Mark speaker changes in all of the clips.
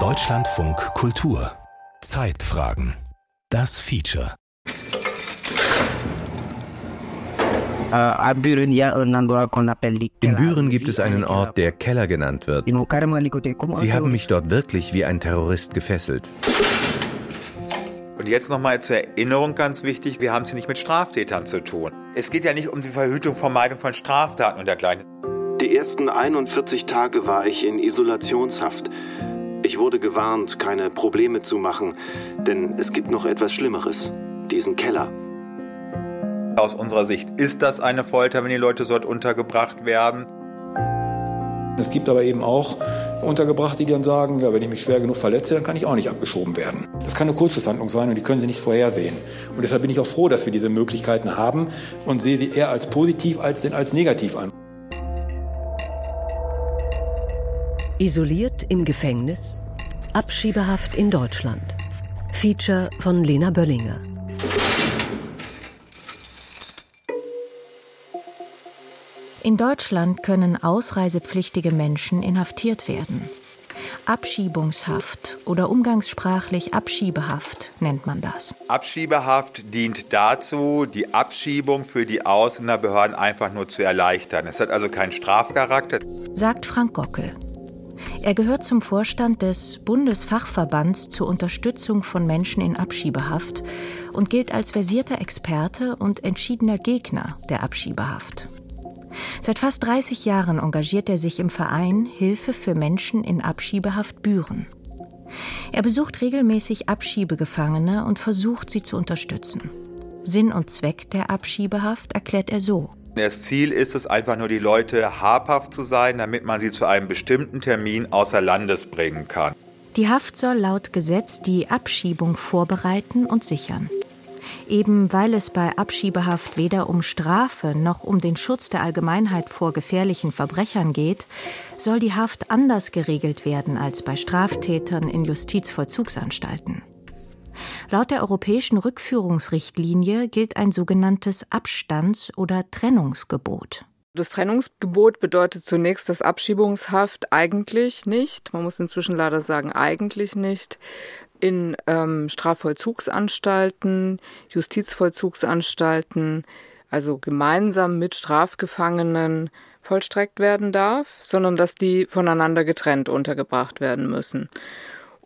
Speaker 1: Deutschlandfunk Kultur Zeitfragen Das Feature
Speaker 2: Äh,
Speaker 3: In Büren gibt es einen Ort, der Keller genannt wird. Sie haben mich dort wirklich wie ein Terrorist gefesselt.
Speaker 4: Und jetzt nochmal zur Erinnerung ganz wichtig, wir haben es hier nicht mit Straftätern zu tun. Es geht ja nicht um die Verhütung, Vermeidung von Straftaten und dergleichen.
Speaker 5: Die ersten 41 Tage war ich in Isolationshaft. Ich wurde gewarnt, keine Probleme zu machen, denn es gibt noch etwas Schlimmeres, diesen Keller.
Speaker 4: Aus unserer Sicht ist das eine Folter, wenn die Leute dort untergebracht werden.
Speaker 6: Es gibt aber eben auch Untergebrachte, die dann sagen, ja, wenn ich mich schwer genug verletze, dann kann ich auch nicht abgeschoben werden. Das kann eine Kurzschlusshandlung sein und die können Sie nicht vorhersehen. Und deshalb bin ich auch froh, dass wir diese Möglichkeiten haben und sehe sie eher als positiv als denn als negativ an.
Speaker 7: Isoliert im Gefängnis, Abschiebehaft in Deutschland. Feature von Lena Böllinger.
Speaker 8: In Deutschland können ausreisepflichtige Menschen inhaftiert werden. Abschiebungshaft oder umgangssprachlich Abschiebehaft nennt man das.
Speaker 4: Abschiebehaft dient dazu, die Abschiebung für die Ausländerbehörden einfach nur zu erleichtern. Es hat also keinen Strafcharakter.
Speaker 8: Sagt Frank Gockel. Er gehört zum Vorstand des Bundesfachverbands zur Unterstützung von Menschen in Abschiebehaft und gilt als versierter Experte und entschiedener Gegner der Abschiebehaft. Seit fast 30 Jahren engagiert er sich im Verein Hilfe für Menschen in Abschiebehaft Büren. Er besucht regelmäßig Abschiebegefangene und versucht, sie zu unterstützen. Sinn und Zweck der Abschiebehaft erklärt er so.
Speaker 4: Das Ziel ist es einfach nur, die Leute habhaft zu sein, damit man sie zu einem bestimmten Termin außer Landes bringen kann.
Speaker 8: Die Haft soll laut Gesetz die Abschiebung vorbereiten und sichern. Eben weil es bei Abschiebehaft weder um Strafe noch um den Schutz der Allgemeinheit vor gefährlichen Verbrechern geht, soll die Haft anders geregelt werden als bei Straftätern in Justizvollzugsanstalten. Laut der europäischen Rückführungsrichtlinie gilt ein sogenanntes Abstands- oder Trennungsgebot.
Speaker 9: Das Trennungsgebot bedeutet zunächst, dass Abschiebungshaft eigentlich nicht, man muss inzwischen leider sagen, eigentlich nicht, in ähm, Strafvollzugsanstalten, Justizvollzugsanstalten, also gemeinsam mit Strafgefangenen vollstreckt werden darf, sondern dass die voneinander getrennt untergebracht werden müssen.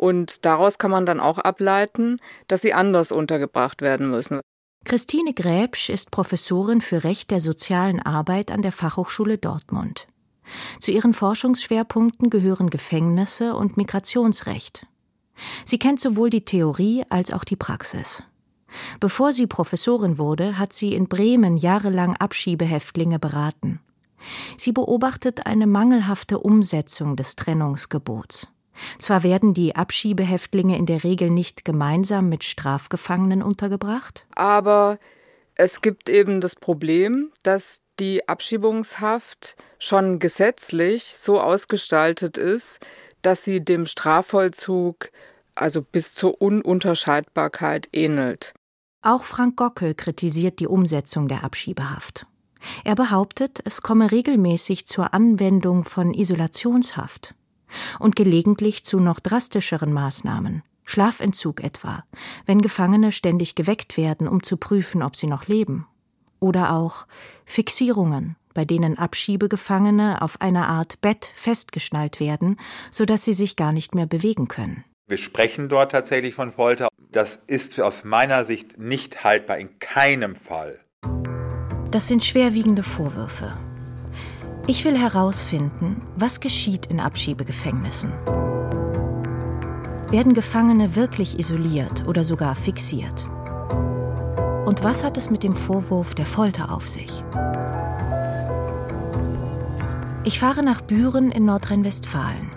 Speaker 9: Und daraus kann man dann auch ableiten, dass sie anders untergebracht werden müssen.
Speaker 8: Christine Gräbsch ist Professorin für Recht der sozialen Arbeit an der Fachhochschule Dortmund. Zu ihren Forschungsschwerpunkten gehören Gefängnisse und Migrationsrecht. Sie kennt sowohl die Theorie als auch die Praxis. Bevor sie Professorin wurde, hat sie in Bremen jahrelang Abschiebehäftlinge beraten. Sie beobachtet eine mangelhafte Umsetzung des Trennungsgebots. Zwar werden die Abschiebehäftlinge in der Regel nicht gemeinsam mit Strafgefangenen untergebracht,
Speaker 9: aber es gibt eben das Problem, dass die Abschiebungshaft schon gesetzlich so ausgestaltet ist, dass sie dem Strafvollzug also bis zur Ununterscheidbarkeit ähnelt.
Speaker 8: Auch Frank Gockel kritisiert die Umsetzung der Abschiebehaft. Er behauptet, es komme regelmäßig zur Anwendung von Isolationshaft und gelegentlich zu noch drastischeren Maßnahmen, Schlafentzug etwa, wenn Gefangene ständig geweckt werden, um zu prüfen, ob sie noch leben. Oder auch Fixierungen, bei denen Abschiebegefangene auf einer Art Bett festgeschnallt werden, sodass sie sich gar nicht mehr bewegen können.
Speaker 4: Wir sprechen dort tatsächlich von Folter. Das ist aus meiner Sicht nicht haltbar, in keinem Fall.
Speaker 8: Das sind schwerwiegende Vorwürfe. Ich will herausfinden, was geschieht in Abschiebegefängnissen. Werden Gefangene wirklich isoliert oder sogar fixiert? Und was hat es mit dem Vorwurf der Folter auf sich? Ich fahre nach Büren in Nordrhein-Westfalen.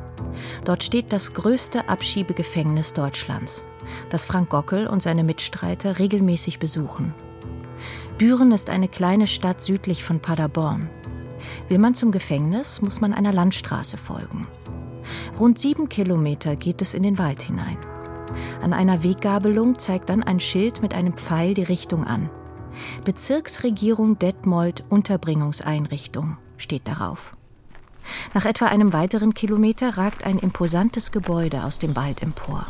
Speaker 8: Dort steht das größte Abschiebegefängnis Deutschlands, das Frank Gockel und seine Mitstreiter regelmäßig besuchen. Büren ist eine kleine Stadt südlich von Paderborn. Will man zum Gefängnis, muss man einer Landstraße folgen. Rund sieben Kilometer geht es in den Wald hinein. An einer Weggabelung zeigt dann ein Schild mit einem Pfeil die Richtung an. Bezirksregierung Detmold Unterbringungseinrichtung steht darauf. Nach etwa einem weiteren Kilometer ragt ein imposantes Gebäude aus dem Wald empor.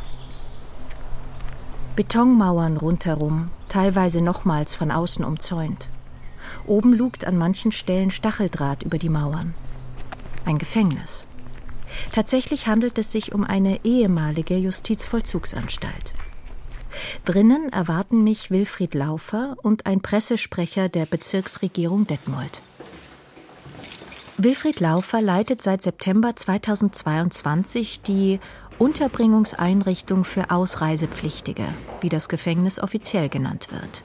Speaker 8: Betonmauern rundherum, teilweise nochmals von außen umzäunt. Oben lugt an manchen Stellen Stacheldraht über die Mauern. Ein Gefängnis. Tatsächlich handelt es sich um eine ehemalige Justizvollzugsanstalt. Drinnen erwarten mich Wilfried Laufer und ein Pressesprecher der Bezirksregierung Detmold. Wilfried Laufer leitet seit September 2022 die Unterbringungseinrichtung für Ausreisepflichtige, wie das Gefängnis offiziell genannt wird.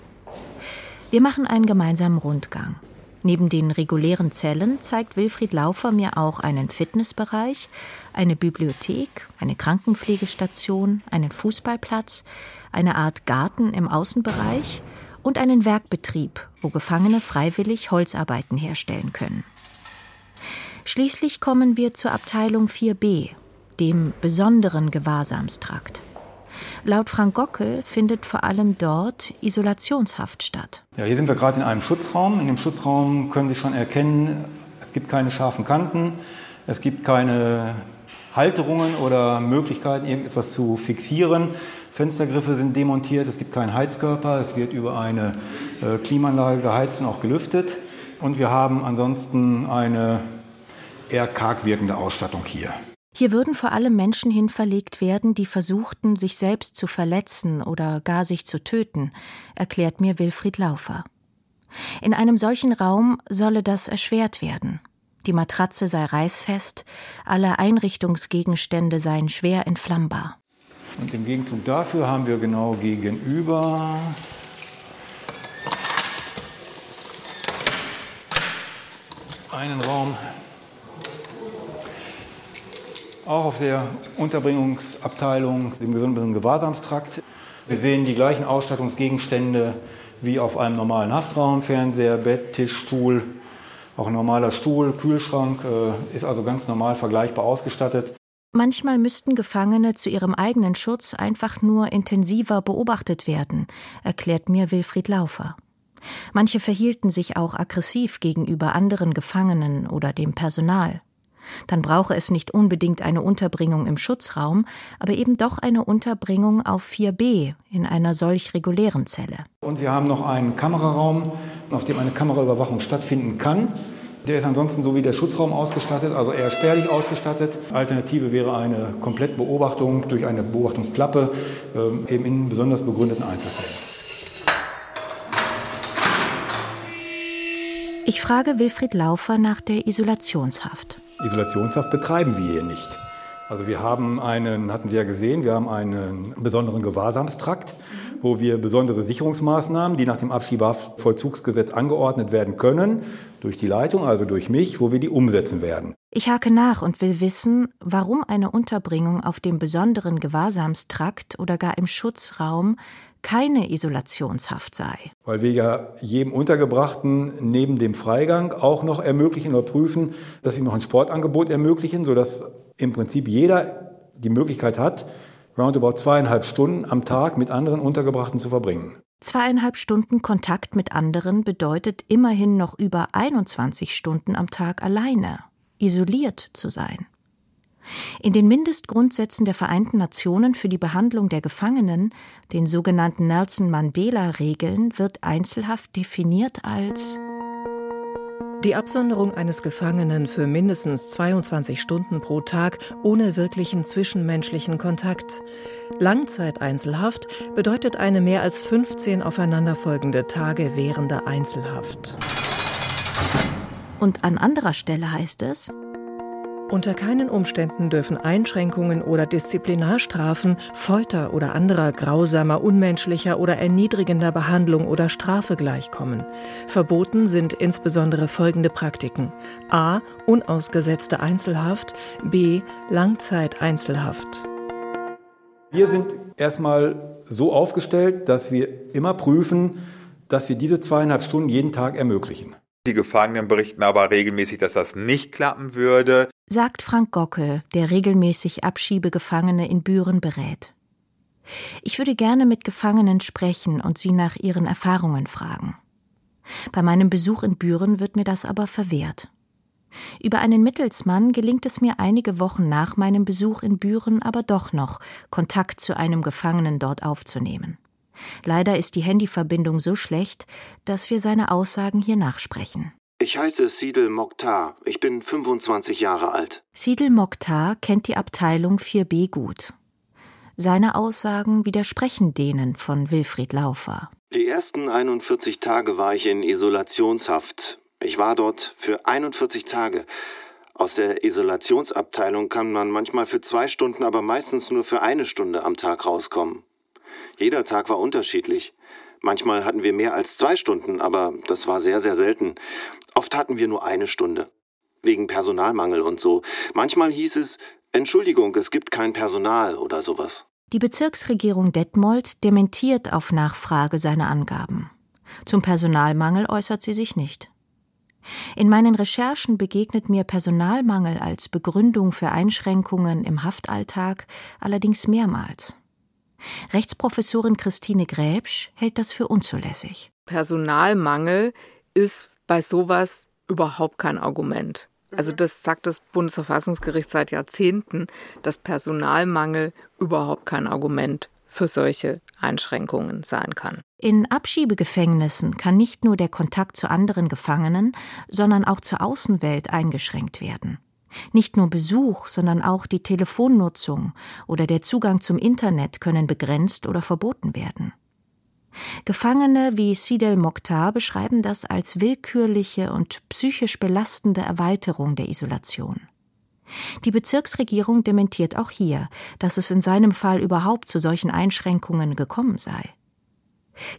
Speaker 8: Wir machen einen gemeinsamen Rundgang. Neben den regulären Zellen zeigt Wilfried Laufer mir auch einen Fitnessbereich, eine Bibliothek, eine Krankenpflegestation, einen Fußballplatz, eine Art Garten im Außenbereich und einen Werkbetrieb, wo Gefangene freiwillig Holzarbeiten herstellen können. Schließlich kommen wir zur Abteilung 4b, dem besonderen Gewahrsamstrakt. Laut Frank Gockel findet vor allem dort Isolationshaft statt.
Speaker 6: Ja, hier sind wir gerade in einem Schutzraum. In dem Schutzraum können Sie schon erkennen, es gibt keine scharfen Kanten, es gibt keine Halterungen oder Möglichkeiten, irgendetwas zu fixieren. Fenstergriffe sind demontiert, es gibt keinen Heizkörper, es wird über eine äh, Klimaanlage geheizt und auch gelüftet. Und wir haben ansonsten eine eher karg wirkende Ausstattung hier.
Speaker 8: Hier würden vor allem Menschen hin verlegt werden, die versuchten, sich selbst zu verletzen oder gar sich zu töten, erklärt mir Wilfried Laufer. In einem solchen Raum solle das erschwert werden. Die Matratze sei reißfest, alle Einrichtungsgegenstände seien schwer entflammbar.
Speaker 6: Und im Gegenzug dafür haben wir genau gegenüber einen Raum, auch auf der Unterbringungsabteilung, dem gesunden Gewahrsamstrakt. Wir sehen die gleichen Ausstattungsgegenstände wie auf einem normalen Haftraum, Fernseher, Bett, Tisch, Stuhl, auch ein normaler Stuhl, Kühlschrank, äh, ist also ganz normal vergleichbar ausgestattet.
Speaker 8: Manchmal müssten Gefangene zu ihrem eigenen Schutz einfach nur intensiver beobachtet werden, erklärt mir Wilfried Laufer. Manche verhielten sich auch aggressiv gegenüber anderen Gefangenen oder dem Personal dann brauche es nicht unbedingt eine Unterbringung im Schutzraum, aber eben doch eine Unterbringung auf 4b in einer solch regulären Zelle.
Speaker 6: Und wir haben noch einen Kameraraum, auf dem eine Kameraüberwachung stattfinden kann. Der ist ansonsten so wie der Schutzraum ausgestattet, also eher spärlich ausgestattet. Alternative wäre eine Komplettbeobachtung durch eine Beobachtungsklappe, ähm, eben in besonders begründeten Einzelfällen.
Speaker 8: Ich frage Wilfried Laufer nach der Isolationshaft.
Speaker 6: Isolationshaft betreiben wir hier nicht. Also wir haben einen, hatten Sie ja gesehen, wir haben einen besonderen Gewahrsamstrakt, wo wir besondere Sicherungsmaßnahmen, die nach dem Abschiebehaftvollzugsgesetz angeordnet werden können, durch die Leitung, also durch mich, wo wir die umsetzen werden.
Speaker 8: Ich hake nach und will wissen, warum eine Unterbringung auf dem besonderen Gewahrsamstrakt oder gar im Schutzraum keine Isolationshaft sei.
Speaker 6: Weil wir ja jedem Untergebrachten neben dem Freigang auch noch ermöglichen oder prüfen, dass sie noch ein Sportangebot ermöglichen, sodass im Prinzip jeder die Möglichkeit hat, roundabout zweieinhalb Stunden am Tag mit anderen Untergebrachten zu verbringen.
Speaker 8: Zweieinhalb Stunden Kontakt mit anderen bedeutet immerhin noch über 21 Stunden am Tag alleine, isoliert zu sein. In den Mindestgrundsätzen der Vereinten Nationen für die Behandlung der Gefangenen, den sogenannten Nelson Mandela-Regeln, wird Einzelhaft definiert als
Speaker 10: die Absonderung eines Gefangenen für mindestens 22 Stunden pro Tag ohne wirklichen zwischenmenschlichen Kontakt. Langzeiteinzelhaft bedeutet eine mehr als 15 aufeinanderfolgende Tage währende Einzelhaft.
Speaker 8: Und an anderer Stelle heißt es,
Speaker 10: unter keinen Umständen dürfen Einschränkungen oder Disziplinarstrafen, Folter oder anderer grausamer, unmenschlicher oder erniedrigender Behandlung oder Strafe gleichkommen. Verboten sind insbesondere folgende Praktiken. A. Unausgesetzte Einzelhaft. B. Langzeiteinzelhaft.
Speaker 6: Wir sind erstmal so aufgestellt, dass wir immer prüfen, dass wir diese zweieinhalb Stunden jeden Tag ermöglichen.
Speaker 4: Die Gefangenen berichten aber regelmäßig, dass das nicht klappen würde.
Speaker 8: Sagt Frank Gockel, der regelmäßig Abschiebegefangene in Büren berät. Ich würde gerne mit Gefangenen sprechen und sie nach ihren Erfahrungen fragen. Bei meinem Besuch in Büren wird mir das aber verwehrt. Über einen Mittelsmann gelingt es mir einige Wochen nach meinem Besuch in Büren aber doch noch, Kontakt zu einem Gefangenen dort aufzunehmen. Leider ist die Handyverbindung so schlecht, dass wir seine Aussagen hier nachsprechen.
Speaker 5: Ich heiße Sidel Mokhtar. Ich bin 25 Jahre alt.
Speaker 8: Sidel Mokhtar kennt die Abteilung 4b gut. Seine Aussagen widersprechen denen von Wilfried Laufer.
Speaker 5: Die ersten 41 Tage war ich in Isolationshaft. Ich war dort für 41 Tage. Aus der Isolationsabteilung kann man manchmal für zwei Stunden, aber meistens nur für eine Stunde am Tag rauskommen. Jeder Tag war unterschiedlich. Manchmal hatten wir mehr als zwei Stunden, aber das war sehr, sehr selten. Oft hatten wir nur eine Stunde. Wegen Personalmangel und so. Manchmal hieß es, Entschuldigung, es gibt kein Personal oder sowas.
Speaker 8: Die Bezirksregierung Detmold dementiert auf Nachfrage seine Angaben. Zum Personalmangel äußert sie sich nicht. In meinen Recherchen begegnet mir Personalmangel als Begründung für Einschränkungen im Haftalltag allerdings mehrmals. Rechtsprofessorin Christine Gräbsch hält das für unzulässig.
Speaker 9: Personalmangel ist bei sowas überhaupt kein Argument. Also das sagt das Bundesverfassungsgericht seit Jahrzehnten, dass Personalmangel überhaupt kein Argument für solche Einschränkungen sein kann.
Speaker 8: In Abschiebegefängnissen kann nicht nur der Kontakt zu anderen Gefangenen, sondern auch zur Außenwelt eingeschränkt werden. Nicht nur Besuch, sondern auch die Telefonnutzung oder der Zugang zum Internet können begrenzt oder verboten werden. Gefangene wie Sidel Mokhtar beschreiben das als willkürliche und psychisch belastende Erweiterung der Isolation. Die Bezirksregierung dementiert auch hier, dass es in seinem Fall überhaupt zu solchen Einschränkungen gekommen sei.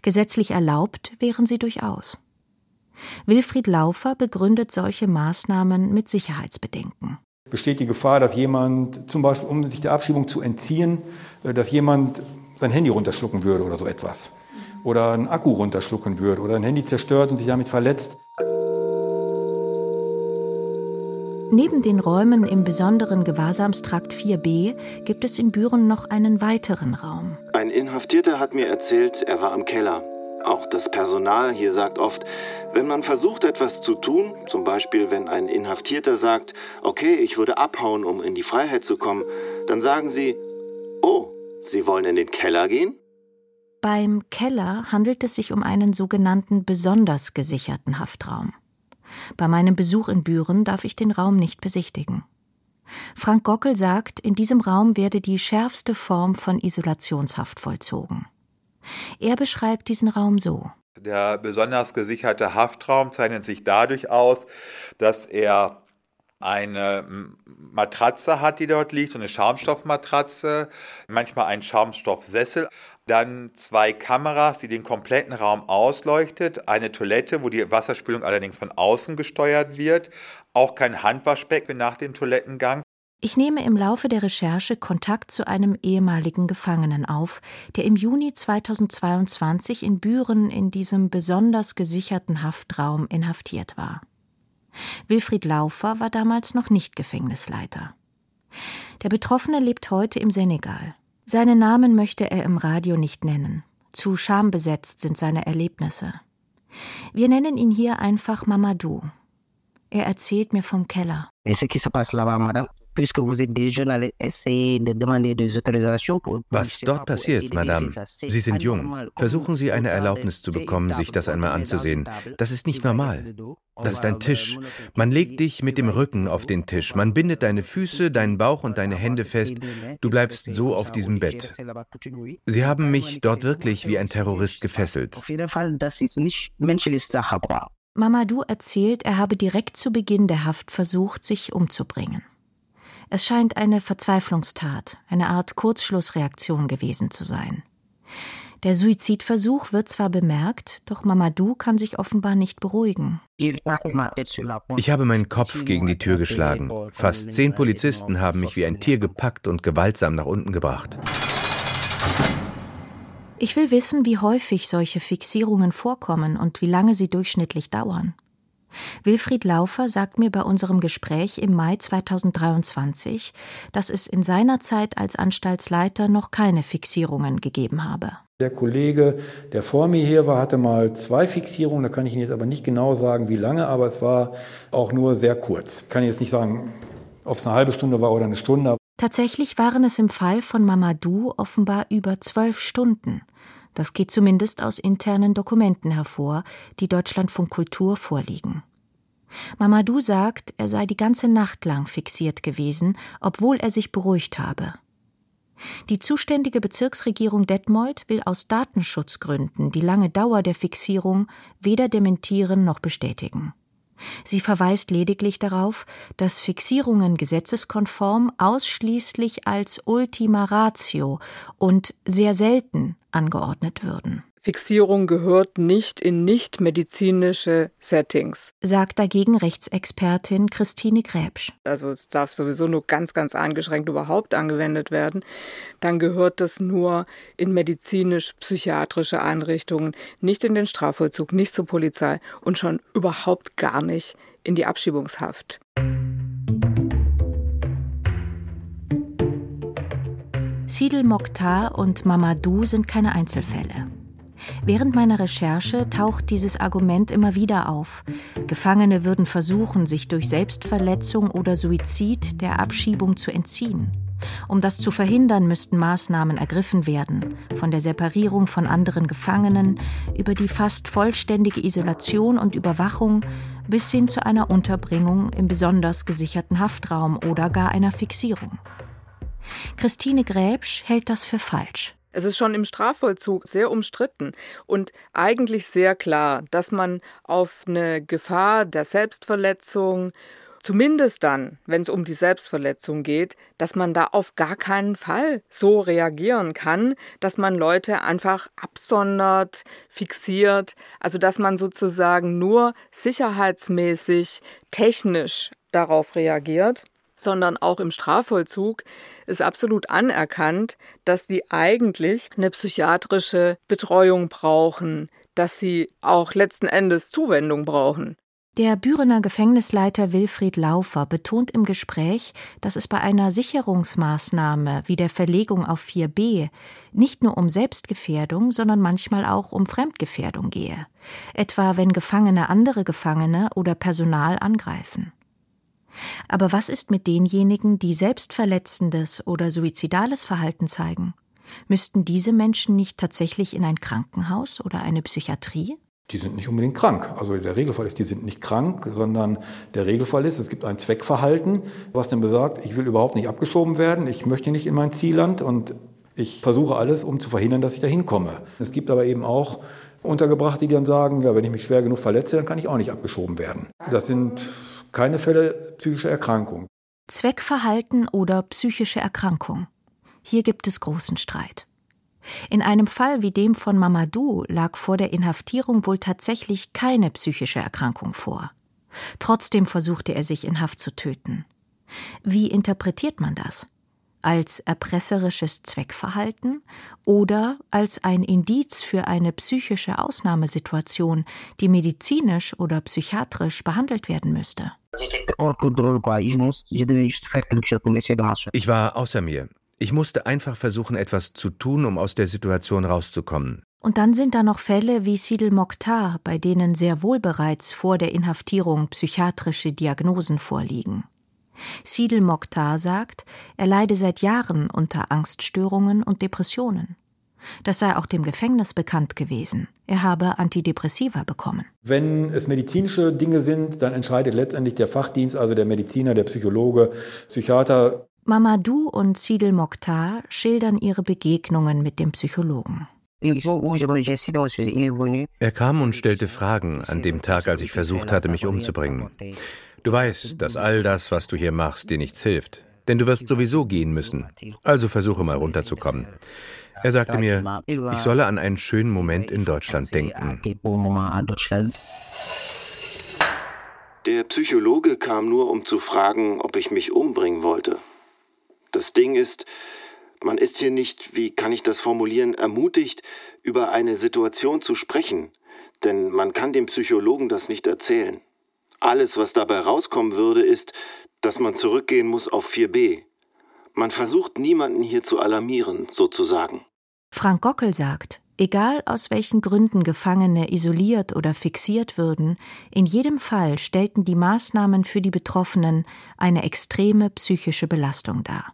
Speaker 8: Gesetzlich erlaubt wären sie durchaus. Wilfried Laufer begründet solche Maßnahmen mit Sicherheitsbedenken.
Speaker 6: Besteht die Gefahr, dass jemand, zum Beispiel um sich der Abschiebung zu entziehen, äh, dass jemand sein Handy runterschlucken würde oder so etwas? Oder einen Akku runterschlucken würde oder ein Handy zerstört und sich damit verletzt?
Speaker 8: Neben den Räumen im besonderen Gewahrsamstrakt 4b gibt es in Büren noch einen weiteren Raum.
Speaker 5: Ein Inhaftierter hat mir erzählt, er war im Keller. Auch das Personal hier sagt oft, wenn man versucht etwas zu tun, zum Beispiel wenn ein Inhaftierter sagt, okay, ich würde abhauen, um in die Freiheit zu kommen, dann sagen sie, oh, Sie wollen in den Keller gehen?
Speaker 8: Beim Keller handelt es sich um einen sogenannten besonders gesicherten Haftraum. Bei meinem Besuch in Büren darf ich den Raum nicht besichtigen. Frank Gockel sagt, in diesem Raum werde die schärfste Form von Isolationshaft vollzogen. Er beschreibt diesen Raum so.
Speaker 4: Der besonders gesicherte Haftraum zeichnet sich dadurch aus, dass er eine Matratze hat, die dort liegt, so eine Schaumstoffmatratze, manchmal einen Schaumstoffsessel, dann zwei Kameras, die den kompletten Raum ausleuchtet, eine Toilette, wo die Wasserspülung allerdings von außen gesteuert wird, auch kein Handwaschbecken nach dem Toilettengang
Speaker 8: ich nehme im Laufe der Recherche Kontakt zu einem ehemaligen Gefangenen auf, der im Juni 2022 in Büren in diesem besonders gesicherten Haftraum inhaftiert war. Wilfried Laufer war damals noch nicht Gefängnisleiter. Der Betroffene lebt heute im Senegal. Seinen Namen möchte er im Radio nicht nennen. Zu schambesetzt sind seine Erlebnisse. Wir nennen ihn hier einfach Mamadou. Er erzählt mir vom Keller.
Speaker 3: Was dort passiert, Madame, Sie sind jung. Versuchen Sie eine Erlaubnis zu bekommen, sich das einmal anzusehen. Das ist nicht normal. Das ist ein Tisch. Man legt dich mit dem Rücken auf den Tisch. Man bindet deine Füße, deinen Bauch und deine Hände fest. Du bleibst so auf diesem Bett. Sie haben mich dort wirklich wie ein Terrorist gefesselt.
Speaker 8: Mamadou erzählt, er habe direkt zu Beginn der Haft versucht, sich umzubringen. Es scheint eine Verzweiflungstat, eine Art Kurzschlussreaktion gewesen zu sein. Der Suizidversuch wird zwar bemerkt, doch Mamadou kann sich offenbar nicht beruhigen.
Speaker 3: Ich habe meinen Kopf gegen die Tür geschlagen. Fast zehn Polizisten haben mich wie ein Tier gepackt und gewaltsam nach unten gebracht.
Speaker 8: Ich will wissen, wie häufig solche Fixierungen vorkommen und wie lange sie durchschnittlich dauern. Wilfried Laufer sagt mir bei unserem Gespräch im Mai 2023, dass es in seiner Zeit als Anstaltsleiter noch keine Fixierungen gegeben habe.
Speaker 6: Der Kollege, der vor mir hier war, hatte mal zwei Fixierungen. Da kann ich Ihnen jetzt aber nicht genau sagen, wie lange, aber es war auch nur sehr kurz. Ich kann jetzt nicht sagen, ob es eine halbe Stunde war oder eine Stunde.
Speaker 8: Tatsächlich waren es im Fall von Mamadou offenbar über zwölf Stunden. Das geht zumindest aus internen Dokumenten hervor, die Deutschlandfunk Kultur vorliegen. Mamadou sagt, er sei die ganze Nacht lang fixiert gewesen, obwohl er sich beruhigt habe. Die zuständige Bezirksregierung Detmold will aus Datenschutzgründen die lange Dauer der Fixierung weder dementieren noch bestätigen. Sie verweist lediglich darauf, dass Fixierungen gesetzeskonform ausschließlich als Ultima Ratio und sehr selten angeordnet würden.
Speaker 9: Fixierung gehört nicht in nichtmedizinische Settings.
Speaker 8: Sagt dagegen Rechtsexpertin Christine Gräbsch.
Speaker 9: Also es darf sowieso nur ganz, ganz eingeschränkt überhaupt angewendet werden. Dann gehört das nur in medizinisch-psychiatrische Einrichtungen, nicht in den Strafvollzug, nicht zur Polizei und schon überhaupt gar nicht in die Abschiebungshaft.
Speaker 8: Sidel Mokhtar und Mamadou sind keine Einzelfälle. Während meiner Recherche taucht dieses Argument immer wieder auf. Gefangene würden versuchen, sich durch Selbstverletzung oder Suizid der Abschiebung zu entziehen. Um das zu verhindern, müssten Maßnahmen ergriffen werden, von der Separierung von anderen Gefangenen über die fast vollständige Isolation und Überwachung bis hin zu einer Unterbringung im besonders gesicherten Haftraum oder gar einer Fixierung. Christine Gräbsch hält das für falsch.
Speaker 9: Es ist schon im Strafvollzug sehr umstritten und eigentlich sehr klar, dass man auf eine Gefahr der Selbstverletzung, zumindest dann, wenn es um die Selbstverletzung geht, dass man da auf gar keinen Fall so reagieren kann, dass man Leute einfach absondert, fixiert, also dass man sozusagen nur sicherheitsmäßig, technisch darauf reagiert sondern auch im Strafvollzug ist absolut anerkannt, dass die eigentlich eine psychiatrische Betreuung brauchen, dass sie auch letzten Endes Zuwendung brauchen.
Speaker 8: Der Bürener Gefängnisleiter Wilfried Laufer betont im Gespräch, dass es bei einer Sicherungsmaßnahme wie der Verlegung auf 4b nicht nur um Selbstgefährdung, sondern manchmal auch um Fremdgefährdung gehe, etwa wenn Gefangene andere Gefangene oder Personal angreifen. Aber was ist mit denjenigen, die selbstverletzendes oder suizidales Verhalten zeigen? Müssten diese Menschen nicht tatsächlich in ein Krankenhaus oder eine Psychiatrie?
Speaker 6: Die sind nicht unbedingt krank. Also der Regelfall ist, die sind nicht krank, sondern der Regelfall ist, es gibt ein Zweckverhalten, was dann besagt, ich will überhaupt nicht abgeschoben werden, ich möchte nicht in mein Zielland und ich versuche alles, um zu verhindern, dass ich da hinkomme. Es gibt aber eben auch Untergebrachte, die dann sagen, ja, wenn ich mich schwer genug verletze, dann kann ich auch nicht abgeschoben werden. Das sind keine Fälle psychischer Erkrankung.
Speaker 8: Zweckverhalten oder psychische Erkrankung. Hier gibt es großen Streit. In einem Fall wie dem von Mamadou lag vor der Inhaftierung wohl tatsächlich keine psychische Erkrankung vor. Trotzdem versuchte er sich in Haft zu töten. Wie interpretiert man das? Als erpresserisches Zweckverhalten oder als ein Indiz für eine psychische Ausnahmesituation, die medizinisch oder psychiatrisch behandelt werden müsste.
Speaker 3: Ich war außer mir. Ich musste einfach versuchen, etwas zu tun, um aus der Situation rauszukommen.
Speaker 8: Und dann sind da noch Fälle wie Sidel Mokhtar, bei denen sehr wohl bereits vor der Inhaftierung psychiatrische Diagnosen vorliegen. Sidel Mokhtar sagt, er leide seit Jahren unter Angststörungen und Depressionen. Das sei auch dem Gefängnis bekannt gewesen. Er habe Antidepressiva bekommen.
Speaker 6: Wenn es medizinische Dinge sind, dann entscheidet letztendlich der Fachdienst, also der Mediziner, der Psychologe, Psychiater.
Speaker 8: Mamadou und Sidel Mokhtar schildern ihre Begegnungen mit dem Psychologen. Er
Speaker 3: kam und stellte Fragen an dem Tag, als ich versucht hatte, mich umzubringen. Du weißt, dass all das, was du hier machst, dir nichts hilft. Denn du wirst sowieso gehen müssen. Also versuche mal runterzukommen. Er sagte mir, ich solle an einen schönen Moment in Deutschland denken.
Speaker 5: Der Psychologe kam nur, um zu fragen, ob ich mich umbringen wollte. Das Ding ist, man ist hier nicht, wie kann ich das formulieren, ermutigt, über eine Situation zu sprechen, denn man kann dem Psychologen das nicht erzählen. Alles, was dabei rauskommen würde, ist, dass man zurückgehen muss auf 4b. Man versucht niemanden hier zu alarmieren, sozusagen.
Speaker 8: Frank Gockel sagt, Egal aus welchen Gründen Gefangene isoliert oder fixiert würden, in jedem Fall stellten die Maßnahmen für die Betroffenen eine extreme psychische Belastung dar.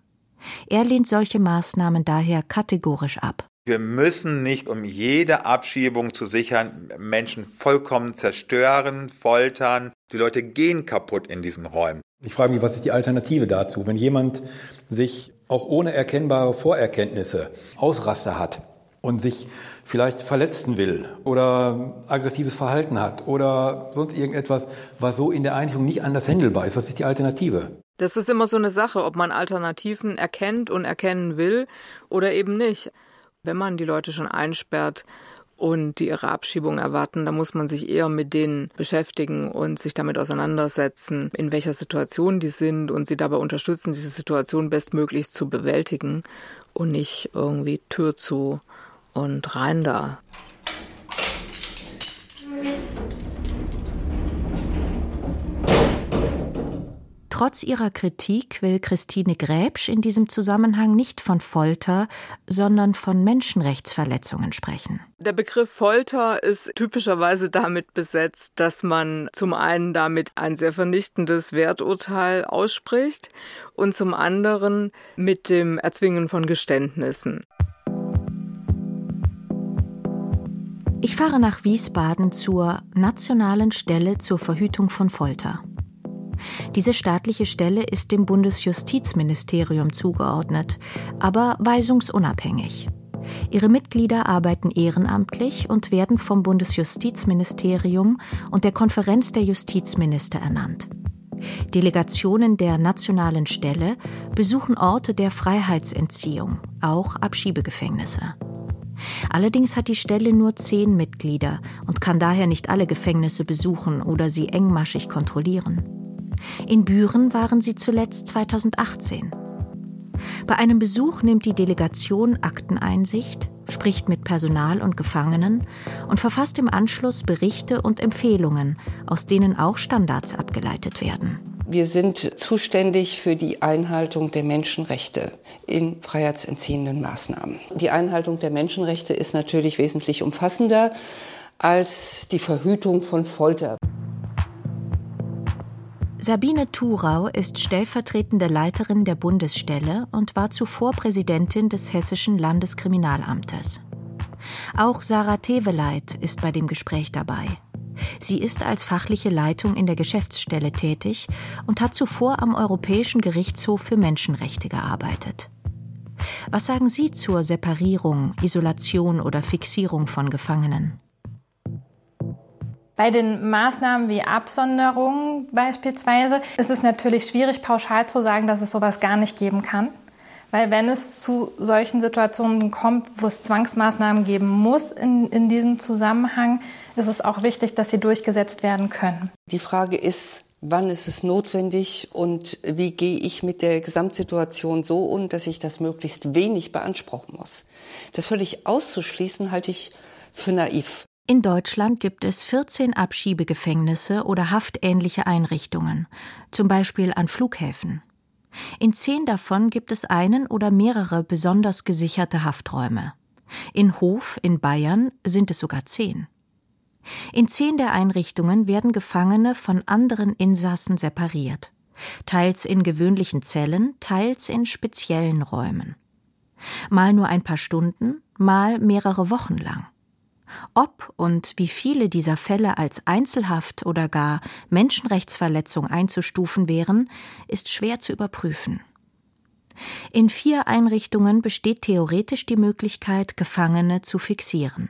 Speaker 8: Er lehnt solche Maßnahmen daher kategorisch ab.
Speaker 4: Wir müssen nicht, um jede Abschiebung zu sichern, Menschen vollkommen zerstören, foltern. Die Leute gehen kaputt in diesen Räumen.
Speaker 6: Ich frage mich, was ist die Alternative dazu? Wenn jemand sich auch ohne erkennbare Vorerkenntnisse Ausraster hat und sich vielleicht verletzen will oder aggressives Verhalten hat oder sonst irgendetwas, was so in der Einrichtung nicht anders handelbar ist. Was ist die Alternative?
Speaker 9: Das ist immer so eine Sache, ob man Alternativen erkennt und erkennen will oder eben nicht. Wenn man die Leute schon einsperrt und die ihre Abschiebung erwarten, dann muss man sich eher mit denen beschäftigen und sich damit auseinandersetzen, in welcher Situation die sind und sie dabei unterstützen, diese Situation bestmöglich zu bewältigen und nicht irgendwie Tür zu und rein da.
Speaker 8: Trotz ihrer Kritik will Christine Gräbsch in diesem Zusammenhang nicht von Folter, sondern von Menschenrechtsverletzungen sprechen.
Speaker 9: Der Begriff Folter ist typischerweise damit besetzt, dass man zum einen damit ein sehr vernichtendes Werturteil ausspricht und zum anderen mit dem Erzwingen von Geständnissen.
Speaker 8: Ich fahre nach Wiesbaden zur Nationalen Stelle zur Verhütung von Folter. Diese staatliche Stelle ist dem Bundesjustizministerium zugeordnet, aber weisungsunabhängig. Ihre Mitglieder arbeiten ehrenamtlich und werden vom Bundesjustizministerium und der Konferenz der Justizminister ernannt. Delegationen der nationalen Stelle besuchen Orte der Freiheitsentziehung, auch Abschiebegefängnisse. Allerdings hat die Stelle nur zehn Mitglieder und kann daher nicht alle Gefängnisse besuchen oder sie engmaschig kontrollieren. In Büren waren sie zuletzt 2018. Bei einem Besuch nimmt die Delegation Akteneinsicht, spricht mit Personal und Gefangenen und verfasst im Anschluss Berichte und Empfehlungen, aus denen auch Standards abgeleitet werden.
Speaker 11: Wir sind zuständig für die Einhaltung der Menschenrechte in freiheitsentziehenden Maßnahmen. Die Einhaltung der Menschenrechte ist natürlich wesentlich umfassender als die Verhütung von Folter.
Speaker 8: Sabine Thurau ist stellvertretende Leiterin der Bundesstelle und war zuvor Präsidentin des Hessischen Landeskriminalamtes. Auch Sarah Teveleit ist bei dem Gespräch dabei. Sie ist als fachliche Leitung in der Geschäftsstelle tätig und hat zuvor am Europäischen Gerichtshof für Menschenrechte gearbeitet. Was sagen Sie zur Separierung, Isolation oder Fixierung von Gefangenen?
Speaker 12: Bei den Maßnahmen wie Absonderung beispielsweise ist es natürlich schwierig, pauschal zu sagen, dass es sowas gar nicht geben kann. Weil wenn es zu solchen Situationen kommt, wo es Zwangsmaßnahmen geben muss in, in diesem Zusammenhang, ist es auch wichtig, dass sie durchgesetzt werden können.
Speaker 11: Die Frage ist, wann ist es notwendig und wie gehe ich mit der Gesamtsituation so um, dass ich das möglichst wenig beanspruchen muss. Das völlig auszuschließen, halte ich für naiv.
Speaker 8: In Deutschland gibt es 14 Abschiebegefängnisse oder haftähnliche Einrichtungen, zum Beispiel an Flughäfen. In zehn davon gibt es einen oder mehrere besonders gesicherte Hafträume. In Hof in Bayern sind es sogar zehn. In zehn der Einrichtungen werden Gefangene von anderen Insassen separiert, teils in gewöhnlichen Zellen, teils in speziellen Räumen. Mal nur ein paar Stunden, mal mehrere Wochen lang. Ob und wie viele dieser Fälle als Einzelhaft oder gar Menschenrechtsverletzung einzustufen wären, ist schwer zu überprüfen. In vier Einrichtungen besteht theoretisch die Möglichkeit, Gefangene zu fixieren.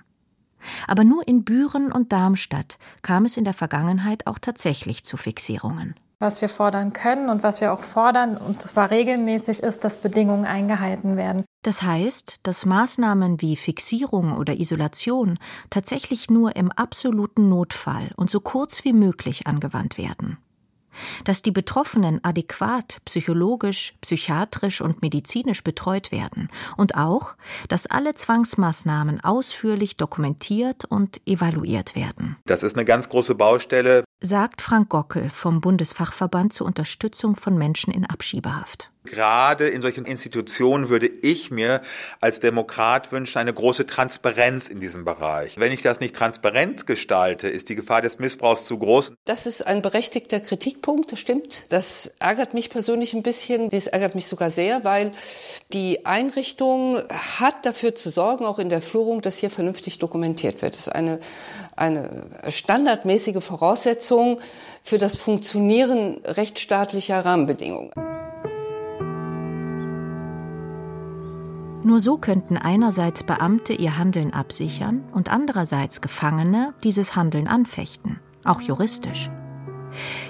Speaker 8: Aber nur in Büren und Darmstadt kam es in der Vergangenheit auch tatsächlich zu Fixierungen.
Speaker 12: Was wir fordern können und was wir auch fordern, und zwar regelmäßig, ist, dass Bedingungen eingehalten werden.
Speaker 8: Das heißt, dass Maßnahmen wie Fixierung oder Isolation tatsächlich nur im absoluten Notfall und so kurz wie möglich angewandt werden dass die Betroffenen adäquat psychologisch, psychiatrisch und medizinisch betreut werden und auch, dass alle Zwangsmaßnahmen ausführlich dokumentiert und evaluiert werden.
Speaker 4: Das ist eine ganz große Baustelle,
Speaker 8: sagt Frank Gockel vom Bundesfachverband zur Unterstützung von Menschen in Abschiebehaft.
Speaker 4: Gerade in solchen Institutionen würde ich mir als Demokrat wünschen, eine große Transparenz in diesem Bereich. Wenn ich das nicht transparent gestalte, ist die Gefahr des Missbrauchs zu groß.
Speaker 11: Das ist ein berechtigter Kritikpunkt, das stimmt. Das ärgert mich persönlich ein bisschen. Das ärgert mich sogar sehr, weil die Einrichtung hat dafür zu sorgen, auch in der Führung, dass hier vernünftig dokumentiert wird. Das ist eine, eine standardmäßige Voraussetzung für das Funktionieren rechtsstaatlicher Rahmenbedingungen.
Speaker 8: Nur so könnten einerseits Beamte ihr Handeln absichern und andererseits Gefangene dieses Handeln anfechten, auch juristisch.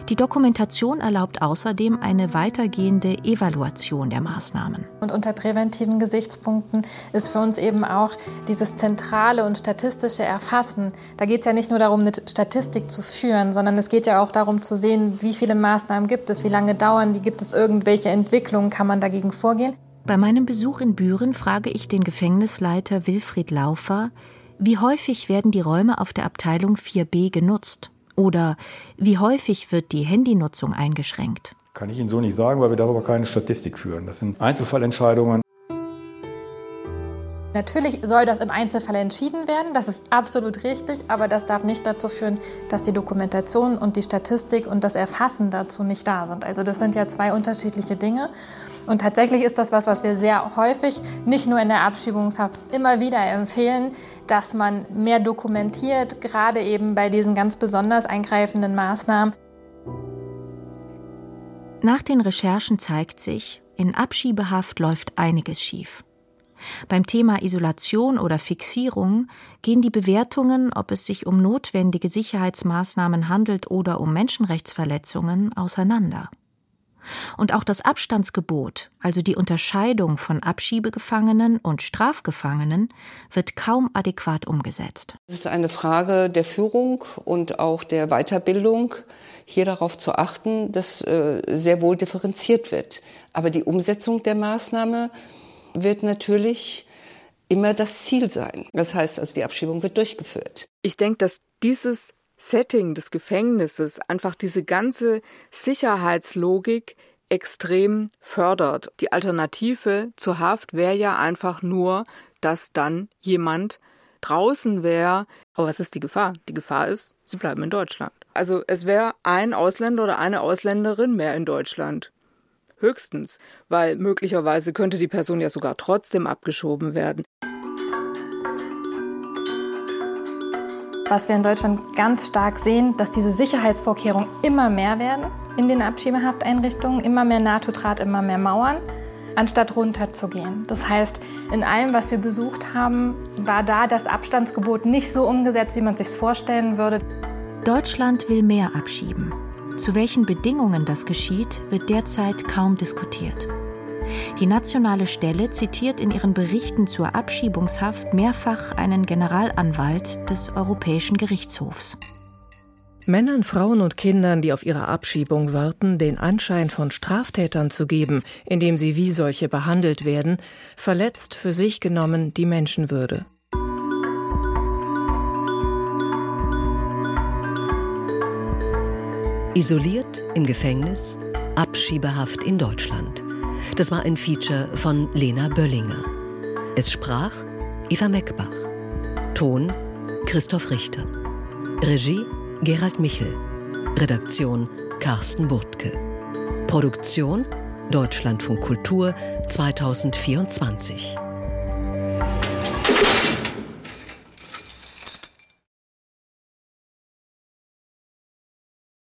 Speaker 8: Die Dokumentation erlaubt außerdem eine weitergehende Evaluation der Maßnahmen.
Speaker 12: Und unter präventiven Gesichtspunkten ist für uns eben auch dieses zentrale und statistische Erfassen. Da geht es ja nicht nur darum, eine Statistik zu führen, sondern es geht ja auch darum zu sehen, wie viele Maßnahmen gibt es, wie lange dauern die, gibt es irgendwelche Entwicklungen, kann man dagegen vorgehen.
Speaker 8: Bei meinem Besuch in Büren frage ich den Gefängnisleiter Wilfried Laufer, wie häufig werden die Räume auf der Abteilung 4b genutzt? Oder wie häufig wird die Handynutzung eingeschränkt?
Speaker 6: Kann ich Ihnen so nicht sagen, weil wir darüber keine Statistik führen. Das sind Einzelfallentscheidungen.
Speaker 12: Natürlich soll das im Einzelfall entschieden werden, das ist absolut richtig, aber das darf nicht dazu führen, dass die Dokumentation und die Statistik und das Erfassen dazu nicht da sind. Also das sind ja zwei unterschiedliche Dinge. Und tatsächlich ist das was, was wir sehr häufig, nicht nur in der Abschiebungshaft, immer wieder empfehlen, dass man mehr dokumentiert, gerade eben bei diesen ganz besonders eingreifenden Maßnahmen.
Speaker 8: Nach den Recherchen zeigt sich, in Abschiebehaft läuft einiges schief. Beim Thema Isolation oder Fixierung gehen die Bewertungen, ob es sich um notwendige Sicherheitsmaßnahmen handelt oder um Menschenrechtsverletzungen, auseinander. Und auch das Abstandsgebot, also die Unterscheidung von Abschiebegefangenen und Strafgefangenen, wird kaum adäquat umgesetzt.
Speaker 11: Es ist eine Frage der Führung und auch der Weiterbildung, hier darauf zu achten, dass äh, sehr wohl differenziert wird. Aber die Umsetzung der Maßnahme wird natürlich immer das Ziel sein. Das heißt also, die Abschiebung wird durchgeführt.
Speaker 9: Ich denke, dass dieses Setting des Gefängnisses einfach diese ganze Sicherheitslogik extrem fördert. Die Alternative zur Haft wäre ja einfach nur, dass dann jemand draußen wäre. Aber was ist die Gefahr? Die Gefahr ist, sie bleiben in Deutschland. Also es wäre ein Ausländer oder eine Ausländerin mehr in Deutschland. Höchstens, weil möglicherweise könnte die Person ja sogar trotzdem abgeschoben werden.
Speaker 12: Was wir in Deutschland ganz stark sehen, dass diese Sicherheitsvorkehrungen immer mehr werden in den Abschiebehafteinrichtungen, immer mehr NATO-Draht, immer mehr Mauern, anstatt runterzugehen. Das heißt, in allem, was wir besucht haben, war da das Abstandsgebot nicht so umgesetzt, wie man es sich vorstellen würde.
Speaker 8: Deutschland will mehr abschieben. Zu welchen Bedingungen das geschieht, wird derzeit kaum diskutiert. Die nationale Stelle zitiert in ihren Berichten zur Abschiebungshaft mehrfach einen Generalanwalt des Europäischen Gerichtshofs.
Speaker 10: Männern, Frauen und Kindern, die auf ihre Abschiebung warten, den Anschein von Straftätern zu geben, indem sie wie solche behandelt werden, verletzt für sich genommen die Menschenwürde.
Speaker 7: Isoliert im Gefängnis, Abschiebehaft in Deutschland. Das war ein Feature von Lena Böllinger. Es sprach Eva Meckbach. Ton Christoph Richter. Regie Gerald Michel. Redaktion Carsten Burtke. Produktion Deutschlandfunk Kultur 2024.